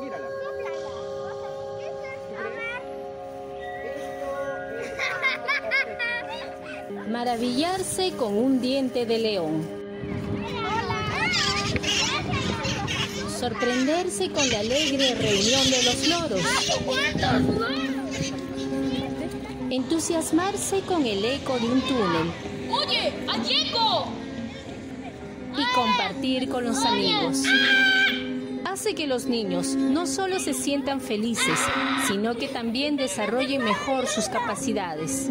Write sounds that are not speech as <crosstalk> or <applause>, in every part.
Mírala. <laughs> Maravillarse con un diente de león. Sorprenderse con la alegre reunión de los loros. Entusiasmarse con el eco de un túnel. ¡Oye! Y compartir con los amigos. Hace que los niños no solo se sientan felices, sino que también desarrollen mejor sus capacidades.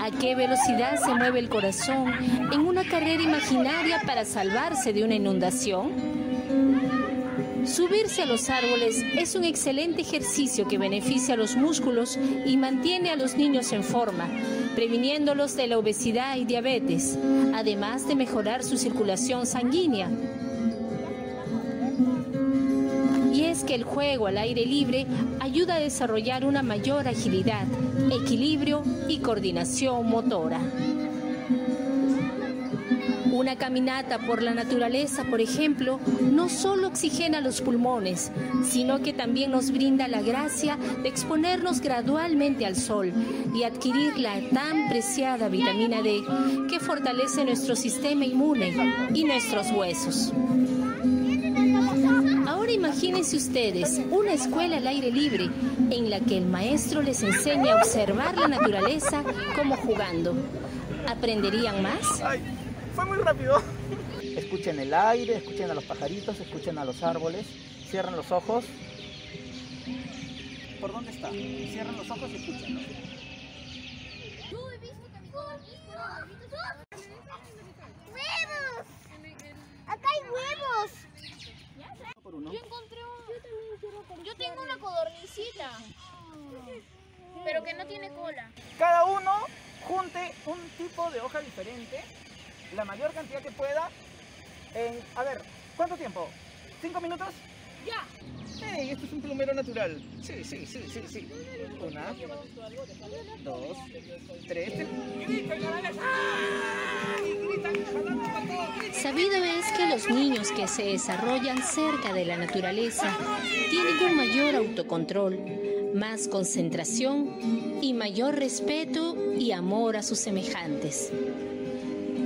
¿A qué velocidad se mueve el corazón en una carrera imaginaria para salvarse de una inundación? Subirse a los árboles es un excelente ejercicio que beneficia a los músculos y mantiene a los niños en forma, previniéndolos de la obesidad y diabetes, además de mejorar su circulación sanguínea. Y es que el juego al aire libre ayuda a desarrollar una mayor agilidad, equilibrio y coordinación motora. Una caminata por la naturaleza, por ejemplo, no solo oxigena los pulmones, sino que también nos brinda la gracia de exponernos gradualmente al sol y adquirir la tan preciada vitamina D que fortalece nuestro sistema inmune y nuestros huesos. Imagínense ustedes una escuela al aire libre en la que el maestro les enseña a observar la naturaleza como jugando. ¿Aprenderían más? Ay, fue muy rápido. Escuchen el aire, escuchen a los pajaritos, escuchen a los árboles. Cierren los ojos. ¿Por dónde está? Cierren los ojos y escuchen. Pero que no tiene cola. Cada uno junte un tipo de hoja diferente, la mayor cantidad que pueda. En, a ver, ¿cuánto tiempo? ¿Cinco minutos? ¡Ya! ¡Hey! Esto es un plumero natural. Sí, sí, sí, sí, sí. Una, dos, tres. Sabido es que los niños que se desarrollan cerca de la naturaleza tienen un mayor autocontrol, más concentración y mayor respeto y amor a sus semejantes.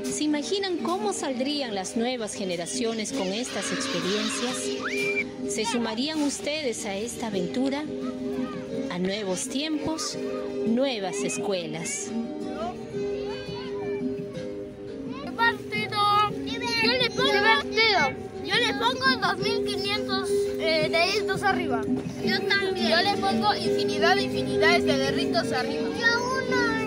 ¿Se imaginan cómo saldrían las nuevas generaciones con estas experiencias? ¿Se sumarían ustedes a esta aventura? A nuevos tiempos, nuevas escuelas. Pongo 2500 eh, deditos arriba. Yo también. Yo le pongo infinidad de infinidades de deditos arriba. Yo uno.